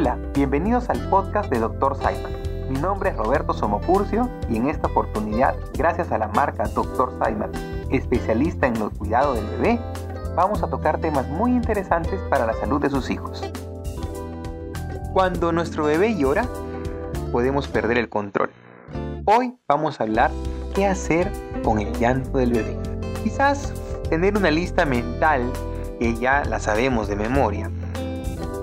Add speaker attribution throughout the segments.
Speaker 1: Hola, bienvenidos al podcast de Dr. Simon. Mi nombre es Roberto Somopurcio y en esta oportunidad, gracias a la marca Dr. Simon, especialista en el cuidado del bebé, vamos a tocar temas muy interesantes para la salud de sus hijos. Cuando nuestro bebé llora, podemos perder el control. Hoy vamos a hablar qué hacer con el llanto del bebé. Quizás tener una lista mental que ya la sabemos de memoria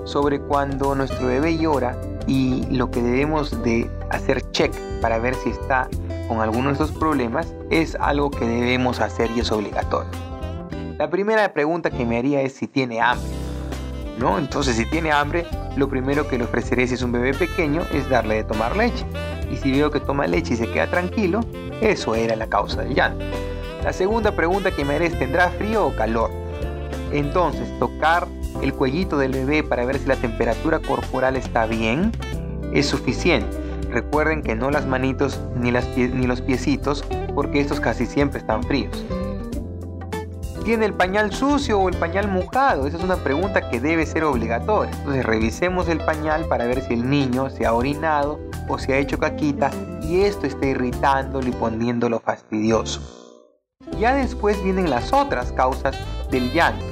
Speaker 1: sobre cuando nuestro bebé llora y lo que debemos de hacer check para ver si está con alguno de estos problemas es algo que debemos hacer y es obligatorio. La primera pregunta que me haría es si tiene hambre. ¿No? Entonces, si tiene hambre, lo primero que le ofreceré si es un bebé pequeño es darle de tomar leche. Y si veo que toma leche y se queda tranquilo, eso era la causa del llanto. La segunda pregunta que me haré es ¿tendrá frío o calor? Entonces, tocar el cuellito del bebé para ver si la temperatura corporal está bien es suficiente. Recuerden que no las manitos ni, ni los piecitos porque estos casi siempre están fríos. ¿Tiene el pañal sucio o el pañal mojado? Esa es una pregunta que debe ser obligatoria. Entonces revisemos el pañal para ver si el niño se ha orinado o se ha hecho caquita y esto está irritándolo y poniéndolo fastidioso. Ya después vienen las otras causas del llanto.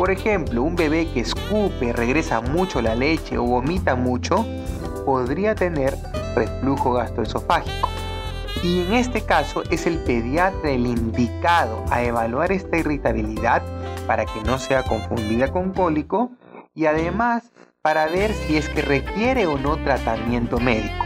Speaker 1: Por ejemplo, un bebé que escupe, regresa mucho la leche o vomita mucho, podría tener reflujo gastroesofágico. Y en este caso es el pediatra el indicado a evaluar esta irritabilidad para que no sea confundida con cólico y además para ver si es que requiere o no tratamiento médico.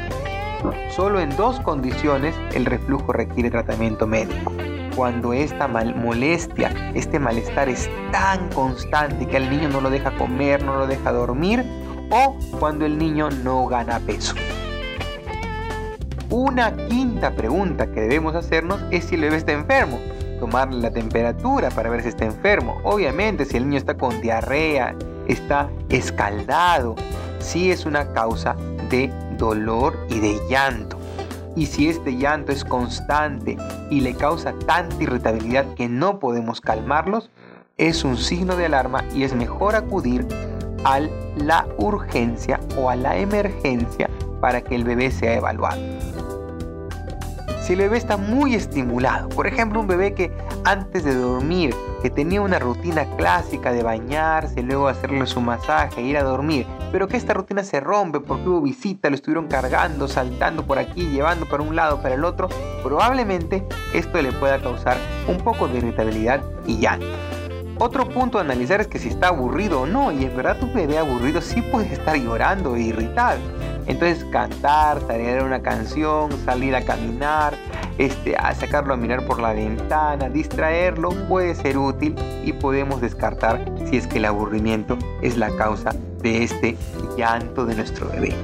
Speaker 1: Solo en dos condiciones el reflujo requiere tratamiento médico cuando esta mal molestia, este malestar es tan constante que al niño no lo deja comer, no lo deja dormir, o cuando el niño no gana peso. Una quinta pregunta que debemos hacernos es si el bebé está enfermo. Tomarle la temperatura para ver si está enfermo. Obviamente, si el niño está con diarrea, está escaldado, sí es una causa de dolor y de llanto. Y si este llanto es constante y le causa tanta irritabilidad que no podemos calmarlos, es un signo de alarma y es mejor acudir a la urgencia o a la emergencia para que el bebé sea evaluado si el bebé está muy estimulado. Por ejemplo, un bebé que antes de dormir, que tenía una rutina clásica de bañarse, luego hacerle su masaje, ir a dormir, pero que esta rutina se rompe porque hubo visita, lo estuvieron cargando, saltando por aquí, llevando para un lado, para el otro, probablemente esto le pueda causar un poco de irritabilidad y llanto. Otro punto a analizar es que si está aburrido o no, y en verdad tu bebé aburrido sí puede estar llorando e irritado. Entonces cantar, tarear una canción, salir a caminar, este, a sacarlo a mirar por la ventana, distraerlo puede ser útil y podemos descartar si es que el aburrimiento es la causa de este llanto de nuestro bebé.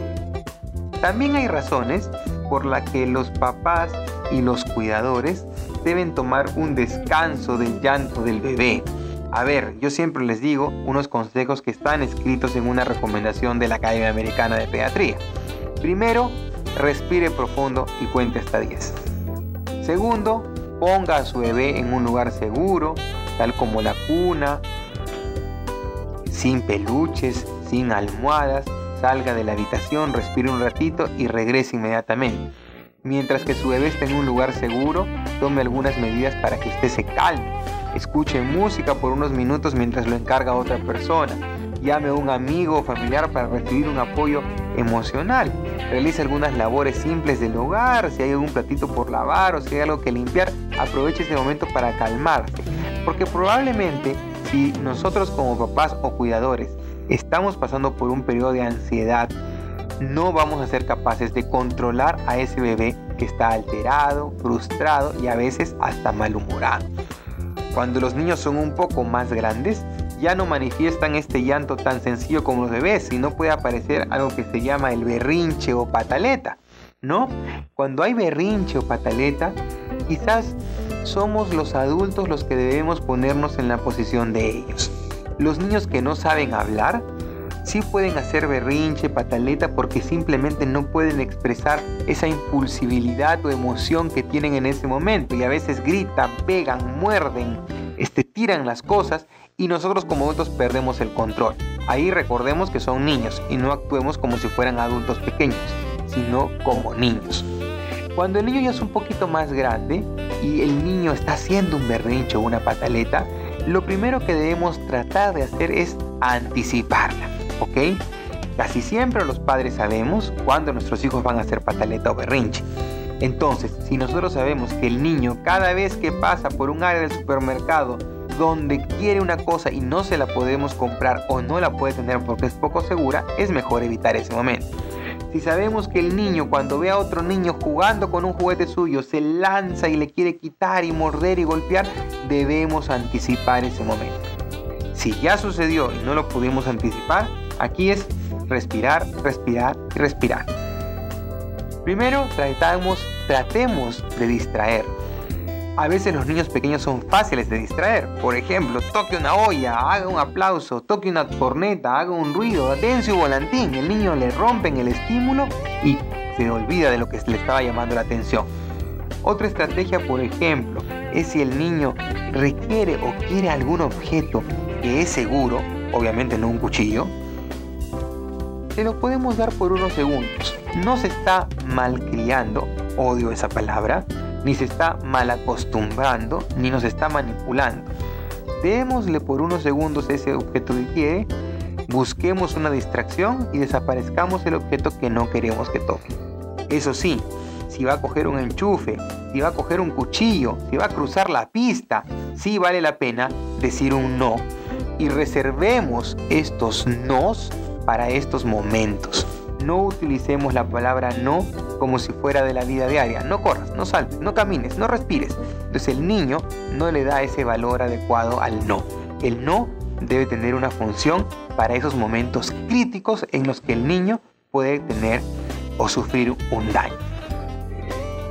Speaker 1: También hay razones por las que los papás y los cuidadores deben tomar un descanso del llanto del bebé. A ver, yo siempre les digo unos consejos que están escritos en una recomendación de la Academia Americana de Pediatría. Primero, respire profundo y cuente hasta 10. Segundo, ponga a su bebé en un lugar seguro, tal como la cuna, sin peluches, sin almohadas, salga de la habitación, respire un ratito y regrese inmediatamente. Mientras que su bebé está en un lugar seguro, tome algunas medidas para que usted se calme Escuche música por unos minutos mientras lo encarga otra persona. Llame a un amigo o familiar para recibir un apoyo emocional. Realice algunas labores simples del hogar. Si hay algún platito por lavar o si hay algo que limpiar, aproveche ese momento para calmarse. Porque probablemente si nosotros como papás o cuidadores estamos pasando por un periodo de ansiedad, no vamos a ser capaces de controlar a ese bebé que está alterado, frustrado y a veces hasta malhumorado. Cuando los niños son un poco más grandes, ya no manifiestan este llanto tan sencillo como los bebés, sino puede aparecer algo que se llama el berrinche o pataleta, ¿no? Cuando hay berrinche o pataleta, quizás somos los adultos los que debemos ponernos en la posición de ellos. Los niños que no saben hablar sí pueden hacer berrinche, pataleta, porque simplemente no pueden expresar esa impulsibilidad o emoción que tienen en ese momento. Y a veces gritan, pegan, muerden, este, tiran las cosas y nosotros como adultos perdemos el control. Ahí recordemos que son niños y no actuemos como si fueran adultos pequeños, sino como niños. Cuando el niño ya es un poquito más grande y el niño está haciendo un berrinche o una pataleta, lo primero que debemos tratar de hacer es anticiparla, ¿ok? Casi siempre los padres sabemos cuándo nuestros hijos van a hacer pataleta o berrinche. Entonces, si nosotros sabemos que el niño cada vez que pasa por un área del supermercado donde quiere una cosa y no se la podemos comprar o no la puede tener porque es poco segura, es mejor evitar ese momento. Si sabemos que el niño cuando ve a otro niño jugando con un juguete suyo se lanza y le quiere quitar y morder y golpear, debemos anticipar ese momento. Si ya sucedió y no lo pudimos anticipar, aquí es respirar, respirar y respirar. Primero tratamos, tratemos de distraer. A veces los niños pequeños son fáciles de distraer. Por ejemplo, toque una olla, haga un aplauso, toque una corneta, haga un ruido, dense un volantín. El niño le rompen el estímulo y se olvida de lo que le estaba llamando la atención. Otra estrategia, por ejemplo, es si el niño requiere o quiere algún objeto que es seguro, obviamente no un cuchillo, se lo podemos dar por unos segundos. No se está malcriando, odio esa palabra, ni se está mal acostumbrando, ni nos está manipulando. Démosle por unos segundos ese objeto que quiere, busquemos una distracción y desaparezcamos el objeto que no queremos que toque. Eso sí, si va a coger un enchufe, si va a coger un cuchillo, si va a cruzar la pista, sí vale la pena decir un no y reservemos estos nos para estos momentos. No utilicemos la palabra no como si fuera de la vida diaria. No corras, no saltes, no camines, no respires. Entonces el niño no le da ese valor adecuado al no. El no debe tener una función para esos momentos críticos en los que el niño puede tener o sufrir un daño.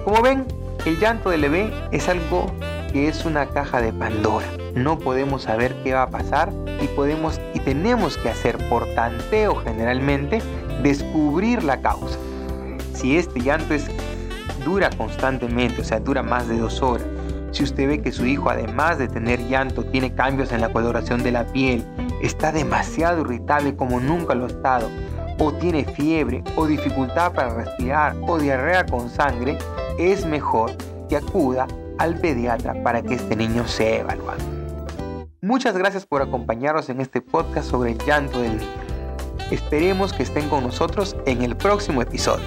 Speaker 1: Como ven, el llanto del bebé es algo que es una caja de Pandora. No podemos saber qué va a pasar y podemos y tenemos que hacer por tanteo generalmente descubrir la causa. Si este llanto es dura constantemente, o sea, dura más de dos horas, si usted ve que su hijo además de tener llanto tiene cambios en la coloración de la piel, está demasiado irritable como nunca lo ha estado, o tiene fiebre, o dificultad para respirar, o diarrea con sangre, es mejor que acuda al pediatra para que este niño sea evaluado. Muchas gracias por acompañarnos en este podcast sobre el llanto del niño. Esperemos que estén con nosotros en el próximo episodio.